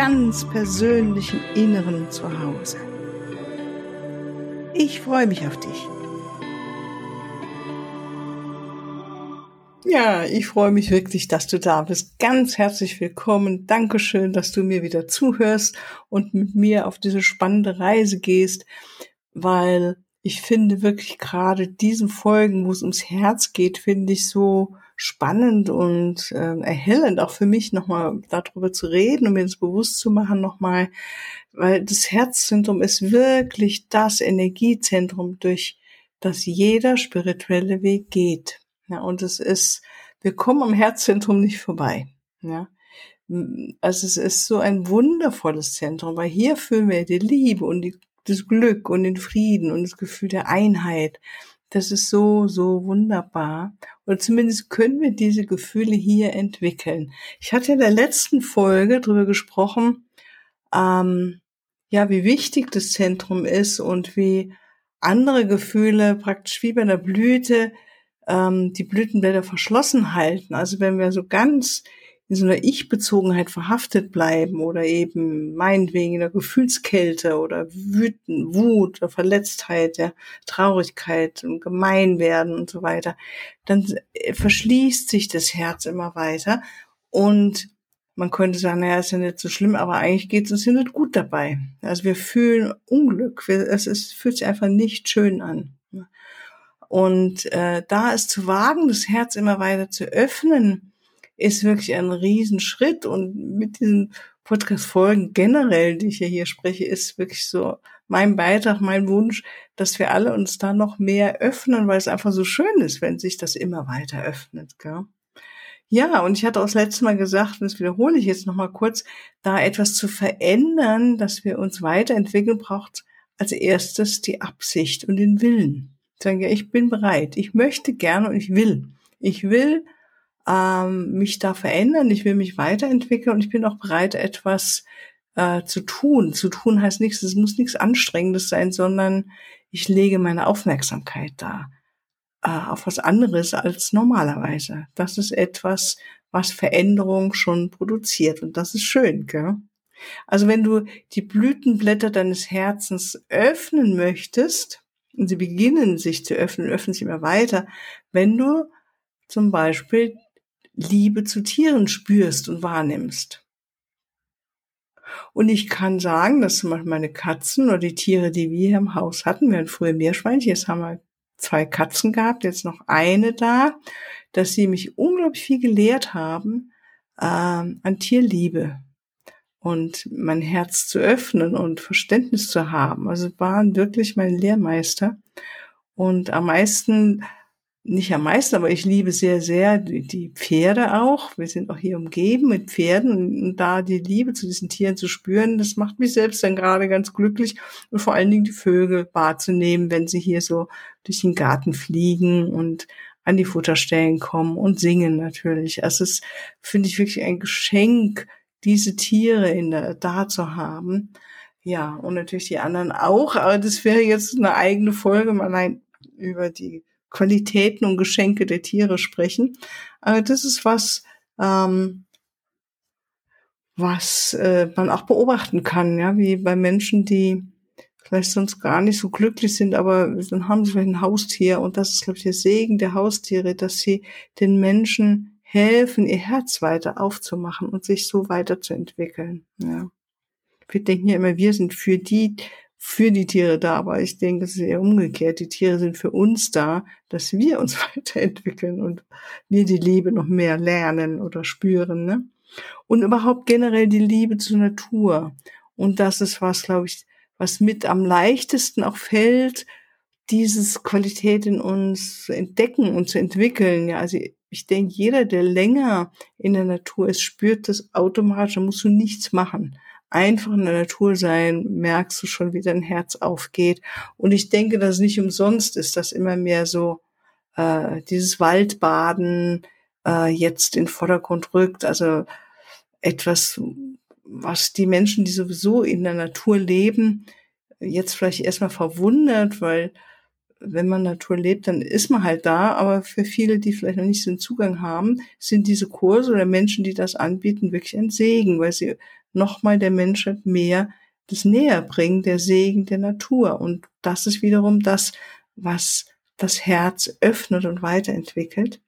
ganz persönlichen Inneren zu Hause. Ich freue mich auf dich. Ja, ich freue mich wirklich, dass du da bist. Ganz herzlich willkommen. Dankeschön, dass du mir wieder zuhörst und mit mir auf diese spannende Reise gehst, weil ich finde wirklich gerade diesen Folgen, wo es ums Herz geht, finde ich so spannend und äh, erhellend, auch für mich nochmal darüber zu reden und mir das bewusst zu machen nochmal, weil das Herzzentrum ist wirklich das Energiezentrum, durch das jeder spirituelle Weg geht. Ja, und es ist, wir kommen am Herzzentrum nicht vorbei. Ja. Also es ist so ein wundervolles Zentrum, weil hier fühlen wir die Liebe und die das Glück und den Frieden und das Gefühl der Einheit. Das ist so, so wunderbar. Oder zumindest können wir diese Gefühle hier entwickeln. Ich hatte in der letzten Folge darüber gesprochen, ähm, ja, wie wichtig das Zentrum ist und wie andere Gefühle praktisch wie bei einer Blüte ähm, die Blütenblätter verschlossen halten. Also wenn wir so ganz in so einer Ich-Bezogenheit verhaftet bleiben oder eben meinetwegen in der Gefühlskälte oder Wüten, Wut oder Verletztheit, ja, Traurigkeit und gemein werden und so weiter, dann verschließt sich das Herz immer weiter und man könnte sagen, naja, ist ja nicht so schlimm, aber eigentlich geht es uns ja nicht gut dabei. Also wir fühlen Unglück, wir, es ist, fühlt sich einfach nicht schön an. Und äh, da ist zu wagen, das Herz immer weiter zu öffnen, ist wirklich ein Riesenschritt und mit diesen Podcast-Folgen generell, die ich ja hier spreche, ist wirklich so mein Beitrag, mein Wunsch, dass wir alle uns da noch mehr öffnen, weil es einfach so schön ist, wenn sich das immer weiter öffnet. Gell? Ja, und ich hatte auch das letzte Mal gesagt, und das wiederhole ich jetzt nochmal kurz, da etwas zu verändern, dass wir uns weiterentwickeln, braucht als erstes die Absicht und den Willen. Sagen, ja, ich bin bereit, ich möchte gerne und ich will. Ich will ähm, mich da verändern, ich will mich weiterentwickeln und ich bin auch bereit, etwas äh, zu tun. Zu tun heißt nichts, es muss nichts Anstrengendes sein, sondern ich lege meine Aufmerksamkeit da äh, auf was anderes als normalerweise. Das ist etwas, was Veränderung schon produziert und das ist schön, gell? Also wenn du die Blütenblätter deines Herzens öffnen möchtest, und sie beginnen sich zu öffnen, öffnen sich immer weiter, wenn du zum Beispiel Liebe zu Tieren spürst und wahrnimmst. Und ich kann sagen, dass zum Beispiel meine Katzen oder die Tiere, die wir hier im Haus hatten, wir hatten früher Meerschweinchen, jetzt haben wir zwei Katzen gehabt, jetzt noch eine da, dass sie mich unglaublich viel gelehrt haben äh, an Tierliebe und mein Herz zu öffnen und Verständnis zu haben. Also waren wirklich mein Lehrmeister. Und am meisten nicht am meisten, aber ich liebe sehr, sehr die Pferde auch. Wir sind auch hier umgeben mit Pferden und da die Liebe zu diesen Tieren zu spüren, das macht mich selbst dann gerade ganz glücklich und vor allen Dingen die Vögel wahrzunehmen, wenn sie hier so durch den Garten fliegen und an die Futterstellen kommen und singen natürlich. Also es finde ich, wirklich ein Geschenk, diese Tiere in der, da zu haben. Ja, und natürlich die anderen auch, aber das wäre jetzt eine eigene Folge, mal allein über die Qualitäten und Geschenke der Tiere sprechen. Aber das ist was, ähm, was äh, man auch beobachten kann, ja, wie bei Menschen, die vielleicht sonst gar nicht so glücklich sind, aber dann haben sie vielleicht ein Haustier und das ist, glaube ich, der Segen der Haustiere, dass sie den Menschen helfen, ihr Herz weiter aufzumachen und sich so weiterzuentwickeln. Ja. Wir denken ja immer, wir sind für die für die Tiere da, aber ich denke, es ist eher umgekehrt. Die Tiere sind für uns da, dass wir uns weiterentwickeln und wir die Liebe noch mehr lernen oder spüren. Ne? Und überhaupt generell die Liebe zur Natur. Und das ist was, glaube ich, was mit am leichtesten auch fällt, dieses Qualität in uns zu entdecken und zu entwickeln. Ja, also ich denke, jeder, der länger in der Natur ist, spürt das automatisch, da musst du nichts machen. Einfach in der Natur sein, merkst du schon, wie dein Herz aufgeht. Und ich denke, dass es nicht umsonst ist, dass immer mehr so äh, dieses Waldbaden äh, jetzt in den Vordergrund rückt. Also etwas, was die Menschen, die sowieso in der Natur leben, jetzt vielleicht erstmal verwundert, weil wenn man Natur lebt, dann ist man halt da. Aber für viele, die vielleicht noch nicht so einen Zugang haben, sind diese Kurse oder Menschen, die das anbieten, wirklich ein Segen, weil sie nochmal der Menschheit mehr das näher bringen, der Segen der Natur. Und das ist wiederum das, was das Herz öffnet und weiterentwickelt.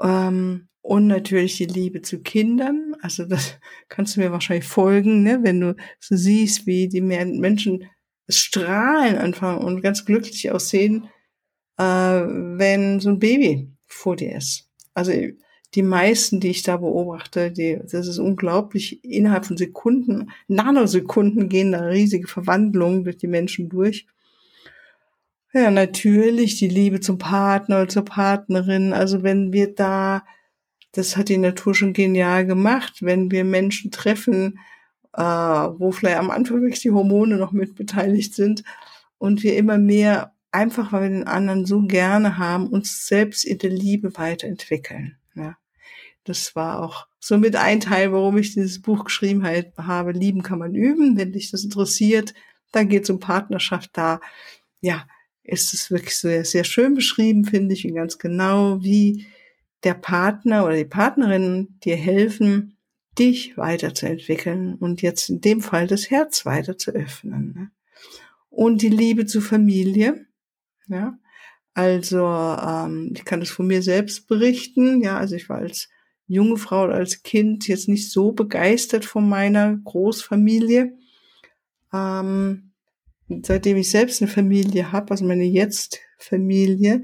Ähm, und natürlich die Liebe zu Kindern. Also das kannst du mir wahrscheinlich folgen, ne? wenn du so siehst, wie die Menschen strahlen anfangen und ganz glücklich aussehen, äh, wenn so ein Baby vor dir ist. Also die meisten, die ich da beobachte, die, das ist unglaublich. Innerhalb von Sekunden, Nanosekunden gehen da riesige Verwandlungen durch die Menschen durch. Ja, natürlich die Liebe zum Partner oder zur Partnerin. Also wenn wir da, das hat die Natur schon genial gemacht, wenn wir Menschen treffen, äh, wo vielleicht am Anfang wirklich die Hormone noch mit beteiligt sind und wir immer mehr, einfach weil wir den anderen so gerne haben, uns selbst in der Liebe weiterentwickeln. Das war auch so mit ein Teil, warum ich dieses Buch geschrieben habe. Lieben kann man üben. Wenn dich das interessiert, dann geht es um Partnerschaft da. Ja, ist es wirklich sehr, sehr schön beschrieben, finde ich, und ganz genau, wie der Partner oder die Partnerin dir helfen, dich weiterzuentwickeln und jetzt in dem Fall das Herz weiter zu öffnen. Ne? Und die Liebe zur Familie, ja. Also ähm, ich kann das von mir selbst berichten. Ja, also ich war als junge Frau als Kind jetzt nicht so begeistert von meiner Großfamilie. Ähm, seitdem ich selbst eine Familie habe, also meine Jetzt-Familie,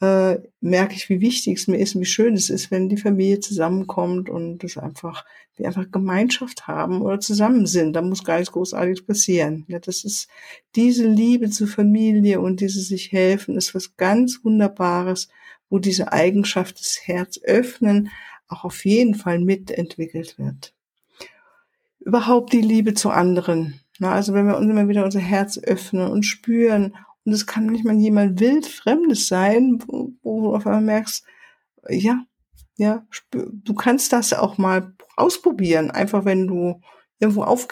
äh, merke ich, wie wichtig es mir ist und wie schön es ist, wenn die Familie zusammenkommt und es einfach, wir einfach Gemeinschaft haben oder zusammen sind. Da muss gar nichts Großartiges passieren. Ja, das ist diese Liebe zur Familie und dieses sich helfen ist was ganz Wunderbares, wo diese Eigenschaft des Herz öffnen auch auf jeden Fall mitentwickelt wird. Überhaupt die Liebe zu anderen. Na, also wenn wir uns immer wieder unser Herz öffnen und spüren und es kann nicht mal jemand wild Fremdes sein, wo, wo du auf einmal merkst, ja, ja, du kannst das auch mal ausprobieren. Einfach wenn du irgendwo auf,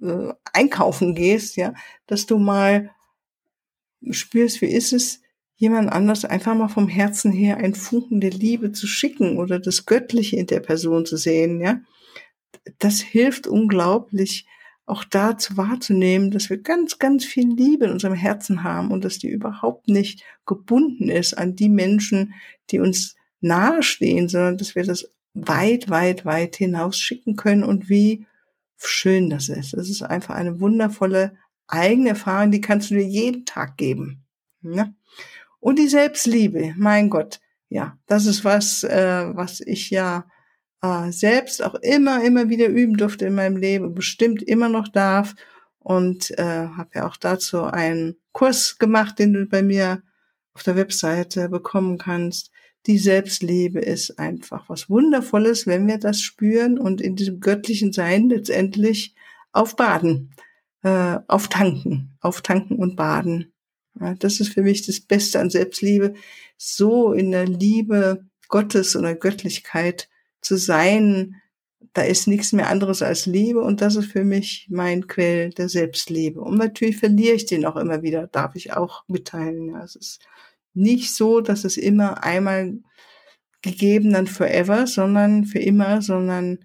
äh, einkaufen gehst, ja, dass du mal spürst, wie ist es, jemand anders einfach mal vom Herzen her ein Funken der Liebe zu schicken oder das Göttliche in der Person zu sehen, ja. Das hilft unglaublich, auch dazu wahrzunehmen, dass wir ganz, ganz viel Liebe in unserem Herzen haben und dass die überhaupt nicht gebunden ist an die Menschen, die uns nahestehen, sondern dass wir das weit, weit, weit hinaus schicken können und wie schön das ist. Das ist einfach eine wundervolle eigene Erfahrung, die kannst du dir jeden Tag geben. Ja? Und die Selbstliebe, mein Gott, ja, das ist was, äh, was ich ja äh, selbst auch immer, immer wieder üben durfte in meinem Leben, bestimmt immer noch darf. Und äh, habe ja auch dazu einen Kurs gemacht, den du bei mir auf der Webseite bekommen kannst. Die Selbstliebe ist einfach was Wundervolles, wenn wir das spüren und in diesem göttlichen Sein letztendlich aufbaden, äh, auftanken, auftanken und baden. Ja, das ist für mich das Beste an Selbstliebe, so in der Liebe Gottes oder Göttlichkeit zu sein, da ist nichts mehr anderes als Liebe und das ist für mich mein Quell der Selbstliebe. Und natürlich verliere ich den auch immer wieder, darf ich auch mitteilen. Ja, es ist nicht so, dass es immer einmal gegeben dann forever, sondern für immer, sondern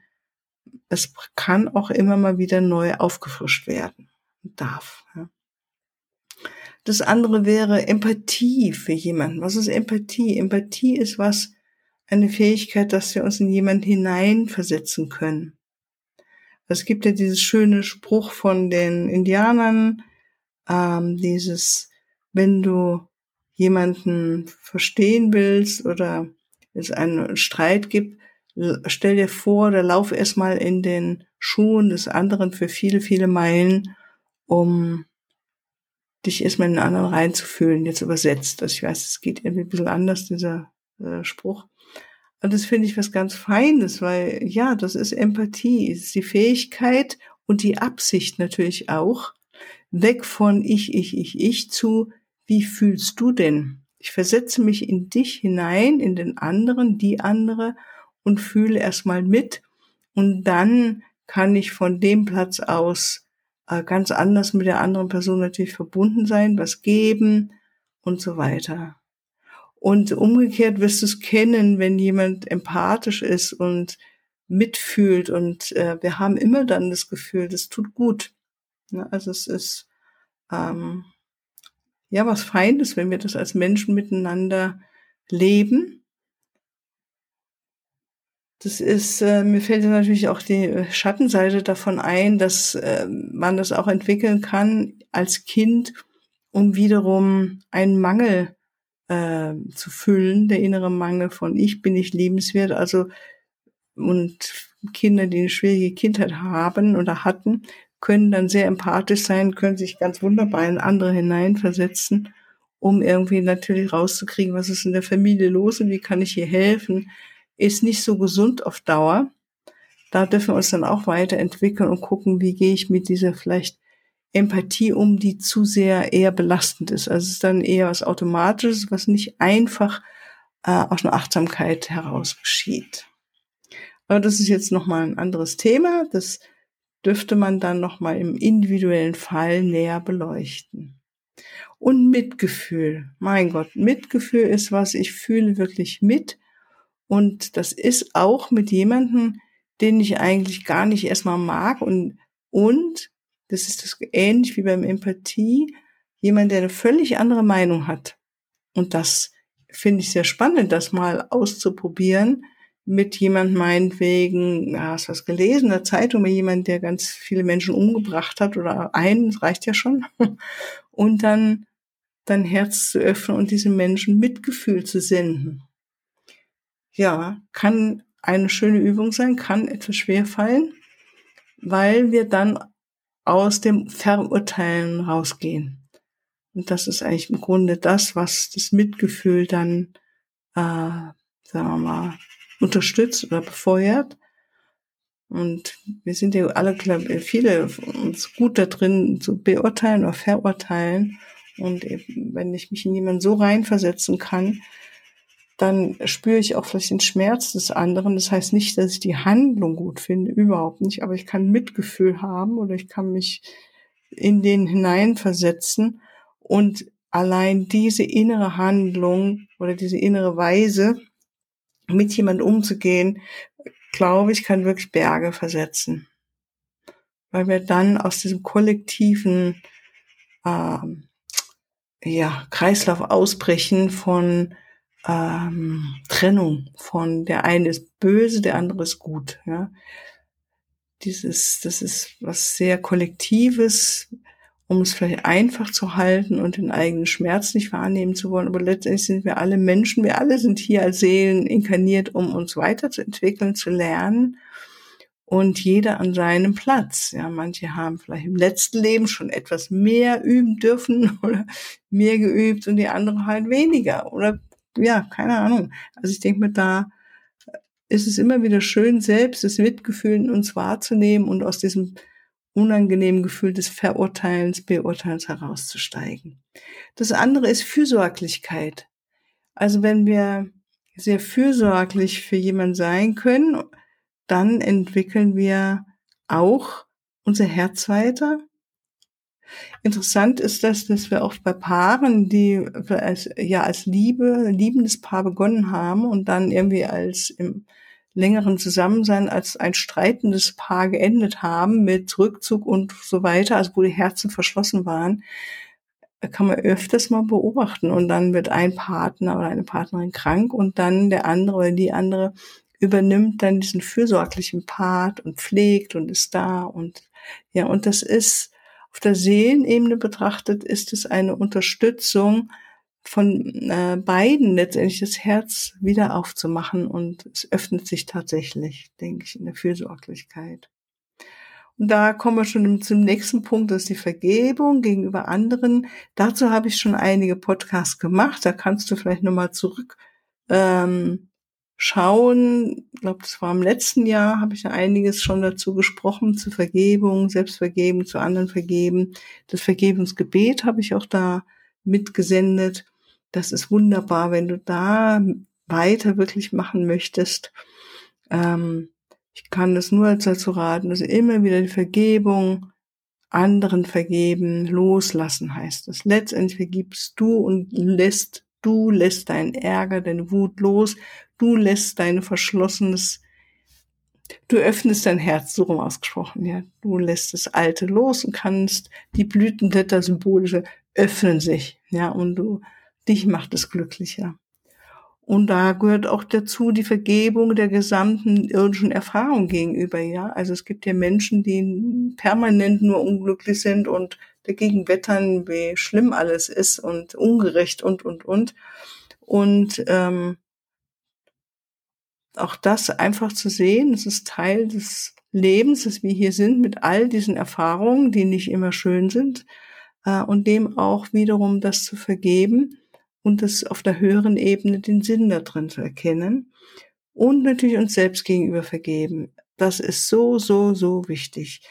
es kann auch immer mal wieder neu aufgefrischt werden. Darf. Ja. Das andere wäre Empathie für jemanden. Was ist Empathie? Empathie ist was, eine Fähigkeit, dass wir uns in jemanden hineinversetzen können. Es gibt ja dieses schöne Spruch von den Indianern, ähm, dieses, wenn du jemanden verstehen willst oder es einen Streit gibt, stell dir vor oder lauf erstmal in den Schuhen des anderen für viele, viele Meilen, um dich erstmal in den anderen reinzufühlen, jetzt übersetzt. Also ich weiß, es geht irgendwie ein bisschen anders, dieser äh, Spruch. Und das finde ich was ganz Feines, weil ja, das ist Empathie, es ist die Fähigkeit und die Absicht natürlich auch, weg von ich, ich, ich, ich zu, wie fühlst du denn? Ich versetze mich in dich hinein, in den anderen, die andere und fühle erstmal mit und dann kann ich von dem Platz aus ganz anders mit der anderen Person natürlich verbunden sein, was geben und so weiter. Und umgekehrt wirst du es kennen, wenn jemand empathisch ist und mitfühlt und äh, wir haben immer dann das Gefühl, das tut gut. Ja, also es ist ähm, ja was Feines, wenn wir das als Menschen miteinander leben. Das ist, äh, mir fällt natürlich auch die Schattenseite davon ein, dass äh, man das auch entwickeln kann als Kind, um wiederum einen Mangel äh, zu füllen, der innere Mangel von ich bin nicht liebenswert. Also und Kinder, die eine schwierige Kindheit haben oder hatten, können dann sehr empathisch sein, können sich ganz wunderbar in andere hineinversetzen, um irgendwie natürlich rauszukriegen, was ist in der Familie los und wie kann ich hier helfen, ist nicht so gesund auf Dauer. Da dürfen wir uns dann auch weiterentwickeln und gucken, wie gehe ich mit dieser vielleicht Empathie um, die zu sehr eher belastend ist. Also es ist dann eher was Automatisches, was nicht einfach äh, aus einer Achtsamkeit heraus geschieht. Aber das ist jetzt nochmal ein anderes Thema. Das dürfte man dann nochmal im individuellen Fall näher beleuchten. Und Mitgefühl. Mein Gott, Mitgefühl ist was, ich fühle wirklich mit. Und das ist auch mit jemandem, den ich eigentlich gar nicht erstmal mag und, und das ist das ähnlich wie beim Empathie, jemand, der eine völlig andere Meinung hat. Und das finde ich sehr spannend, das mal auszuprobieren mit jemand meinetwegen, ja, hast was gelesen in der Zeitung, mit jemand, der ganz viele Menschen umgebracht hat oder einen, das reicht ja schon. Und dann dein Herz zu öffnen und diesem Menschen Mitgefühl zu senden. Ja, kann eine schöne Übung sein, kann etwas schwer fallen, weil wir dann aus dem Verurteilen rausgehen. Und das ist eigentlich im Grunde das, was das Mitgefühl dann, äh, sagen wir mal, unterstützt oder befeuert. Und wir sind ja alle, viele uns gut da drin zu beurteilen oder verurteilen. Und wenn ich mich in jemanden so reinversetzen kann, dann spüre ich auch vielleicht den Schmerz des anderen. Das heißt nicht, dass ich die Handlung gut finde, überhaupt nicht, aber ich kann Mitgefühl haben oder ich kann mich in den hineinversetzen und allein diese innere Handlung oder diese innere Weise, mit jemand umzugehen, glaube ich, kann wirklich Berge versetzen. Weil wir dann aus diesem kollektiven ähm, ja, Kreislauf ausbrechen von ähm, Trennung von der eine ist böse, der andere ist gut. Ja. Dieses, das ist was sehr Kollektives, um es vielleicht einfach zu halten und den eigenen Schmerz nicht wahrnehmen zu wollen. Aber letztendlich sind wir alle Menschen, wir alle sind hier als Seelen inkarniert, um uns weiterzuentwickeln, zu lernen. Und jeder an seinem Platz. Ja, manche haben vielleicht im letzten Leben schon etwas mehr üben dürfen oder mehr geübt und die anderen halt weniger oder ja, keine Ahnung. Also ich denke mir, da ist es immer wieder schön, selbst das Mitgefühl in uns wahrzunehmen und aus diesem unangenehmen Gefühl des Verurteilens, Beurteilens herauszusteigen. Das andere ist Fürsorglichkeit. Also wenn wir sehr fürsorglich für jemanden sein können, dann entwickeln wir auch unser Herz weiter Interessant ist das, dass wir auch bei Paaren, die als, ja als Liebe, liebendes Paar begonnen haben und dann irgendwie als im längeren Zusammensein als ein streitendes Paar geendet haben mit Rückzug und so weiter, also wo die Herzen verschlossen waren, kann man öfters mal beobachten. Und dann wird ein Partner oder eine Partnerin krank und dann der andere oder die andere übernimmt dann diesen fürsorglichen Part und pflegt und ist da und ja, und das ist auf der Seelenebene betrachtet ist es eine Unterstützung von äh, beiden letztendlich das Herz wieder aufzumachen und es öffnet sich tatsächlich, denke ich, in der Fürsorglichkeit. Und da kommen wir schon zum nächsten Punkt, das ist die Vergebung gegenüber anderen. Dazu habe ich schon einige Podcasts gemacht, da kannst du vielleicht nochmal zurück ähm, schauen, ich glaube, das war im letzten Jahr, habe ich ja einiges schon dazu gesprochen, zu Vergebung, Selbstvergeben, zu anderen vergeben. Das Vergebungsgebet habe ich auch da mitgesendet. Das ist wunderbar, wenn du da weiter wirklich machen möchtest. Ähm, ich kann das nur dazu raten, dass immer wieder die Vergebung, anderen vergeben, loslassen heißt es. Letztendlich vergibst du und lässt, du lässt deinen Ärger, deine Wut los, du lässt dein verschlossenes, du öffnest dein Herz, so rum ausgesprochen, ja. Du lässt das Alte los und kannst, die Blütenblätter symbolische öffnen sich, ja, und du, dich macht es glücklicher. Und da gehört auch dazu die Vergebung der gesamten irdischen Erfahrung gegenüber, ja. Also es gibt ja Menschen, die permanent nur unglücklich sind und dagegen wettern, wie schlimm alles ist und ungerecht und, und, und. Und ähm, auch das einfach zu sehen, es ist Teil des Lebens, dass wir hier sind mit all diesen Erfahrungen, die nicht immer schön sind, äh, und dem auch wiederum das zu vergeben und das auf der höheren Ebene den Sinn da drin zu erkennen und natürlich uns selbst gegenüber vergeben. Das ist so, so, so wichtig.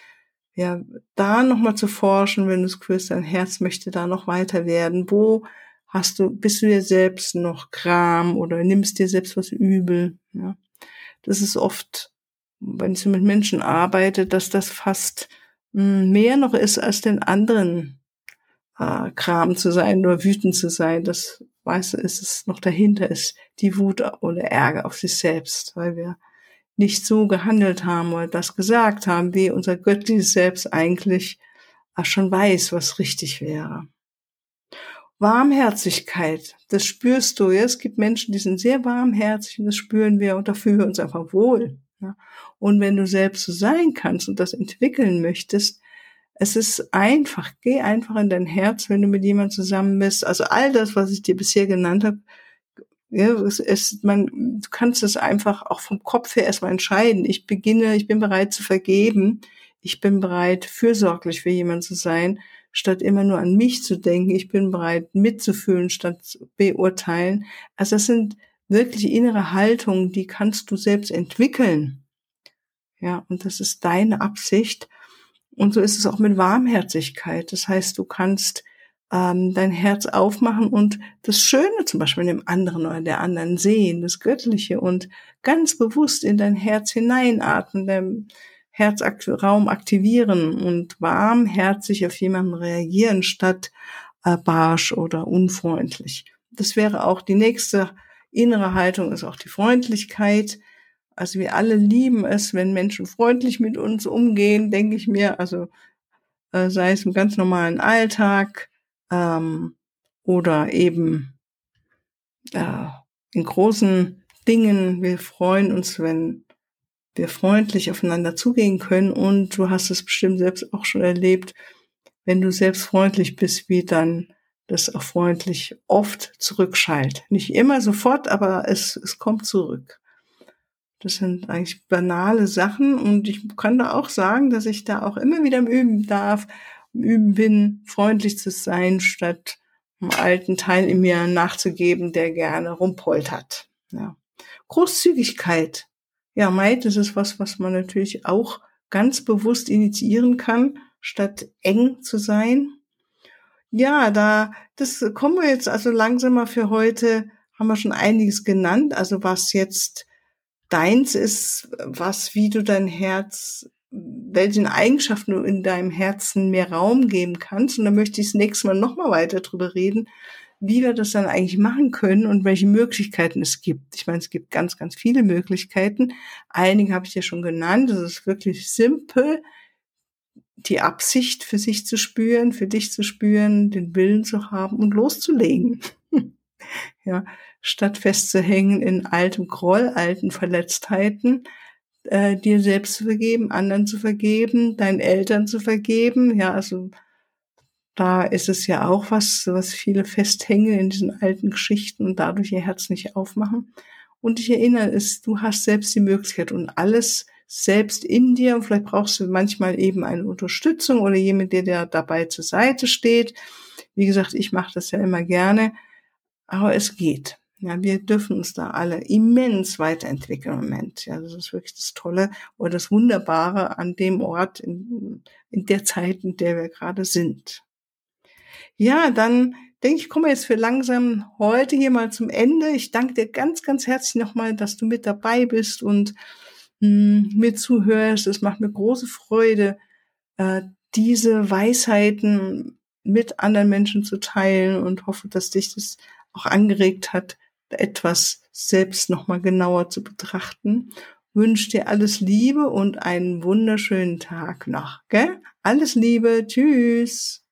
Ja, da nochmal zu forschen, wenn du es spürst, dein Herz möchte da noch weiter werden. Wo hast du, bist du dir selbst noch Kram oder nimmst dir selbst was übel? Ja, das ist oft, wenn ich mit Menschen arbeite, dass das fast hm, mehr noch ist als den anderen äh, Kram zu sein oder wütend zu sein. Das, weißt du, ist es noch dahinter ist die Wut oder Ärger auf sich selbst, weil wir nicht so gehandelt haben oder das gesagt haben, wie unser göttliches Selbst eigentlich schon weiß, was richtig wäre. Warmherzigkeit, das spürst du. Ja? Es gibt Menschen, die sind sehr warmherzig und das spüren wir und da fühlen wir uns einfach wohl. Und wenn du selbst so sein kannst und das entwickeln möchtest, es ist einfach, geh einfach in dein Herz, wenn du mit jemandem zusammen bist. Also all das, was ich dir bisher genannt habe, ja, es ist, man, du kannst es einfach auch vom Kopf her erstmal entscheiden. Ich beginne, ich bin bereit zu vergeben. Ich bin bereit, fürsorglich für jemanden zu sein, statt immer nur an mich zu denken. Ich bin bereit, mitzufühlen, statt zu beurteilen. Also das sind wirklich innere Haltungen, die kannst du selbst entwickeln. Ja, und das ist deine Absicht. Und so ist es auch mit Warmherzigkeit. Das heißt, du kannst ähm, dein Herz aufmachen und das Schöne zum Beispiel in dem anderen oder der anderen sehen, das Göttliche und ganz bewusst in dein Herz hineinatmen, dein Herzraum aktivieren und warmherzig auf jemanden reagieren statt äh, barsch oder unfreundlich. Das wäre auch die nächste innere Haltung, ist auch die Freundlichkeit. Also wir alle lieben es, wenn Menschen freundlich mit uns umgehen, denke ich mir. Also äh, sei es im ganz normalen Alltag ähm, oder eben äh, in großen Dingen. Wir freuen uns, wenn wir freundlich aufeinander zugehen können. Und du hast es bestimmt selbst auch schon erlebt, wenn du selbst freundlich bist, wie dann das auch freundlich oft zurückschallt. Nicht immer sofort, aber es, es kommt zurück. Das sind eigentlich banale Sachen und ich kann da auch sagen, dass ich da auch immer wieder Üben darf, Üben bin, freundlich zu sein, statt einem alten Teil in mir nachzugeben, der gerne rumpoltert. Ja. Großzügigkeit. Ja, Maid, das ist was, was man natürlich auch ganz bewusst initiieren kann, statt eng zu sein. Ja, da, das kommen wir jetzt also langsamer für heute, haben wir schon einiges genannt, also was jetzt deins ist, was, wie du dein Herz, welchen Eigenschaften du in deinem Herzen mehr Raum geben kannst. Und da möchte ich das nächste Mal nochmal weiter drüber reden, wie wir das dann eigentlich machen können und welche Möglichkeiten es gibt. Ich meine, es gibt ganz, ganz viele Möglichkeiten. Einige habe ich ja schon genannt. Das ist wirklich simpel, die Absicht für sich zu spüren, für dich zu spüren, den Willen zu haben und loszulegen. ja, statt festzuhängen in altem Groll, alten Verletztheiten, äh, dir selbst zu vergeben, anderen zu vergeben, deinen Eltern zu vergeben. Ja, also da ist es ja auch was, was viele festhängen in diesen alten Geschichten und dadurch ihr Herz nicht aufmachen. Und ich erinnere es, du hast selbst die Möglichkeit und alles selbst in dir. Und vielleicht brauchst du manchmal eben eine Unterstützung oder jemand, der dir dabei zur Seite steht. Wie gesagt, ich mache das ja immer gerne. Aber es geht. Ja, wir dürfen uns da alle immens weiterentwickeln im Moment. Ja, das ist wirklich das Tolle oder das Wunderbare an dem Ort, in, in der Zeit, in der wir gerade sind. Ja, dann denke ich, komme jetzt für langsam heute hier mal zum Ende. Ich danke dir ganz, ganz herzlich nochmal, dass du mit dabei bist und mh, hm, mir zuhörst. Es macht mir große Freude, äh, diese Weisheiten mit anderen Menschen zu teilen und hoffe, dass dich das auch angeregt hat, etwas selbst nochmal genauer zu betrachten. Wünsche dir alles Liebe und einen wunderschönen Tag noch. Gell? Alles Liebe. Tschüss.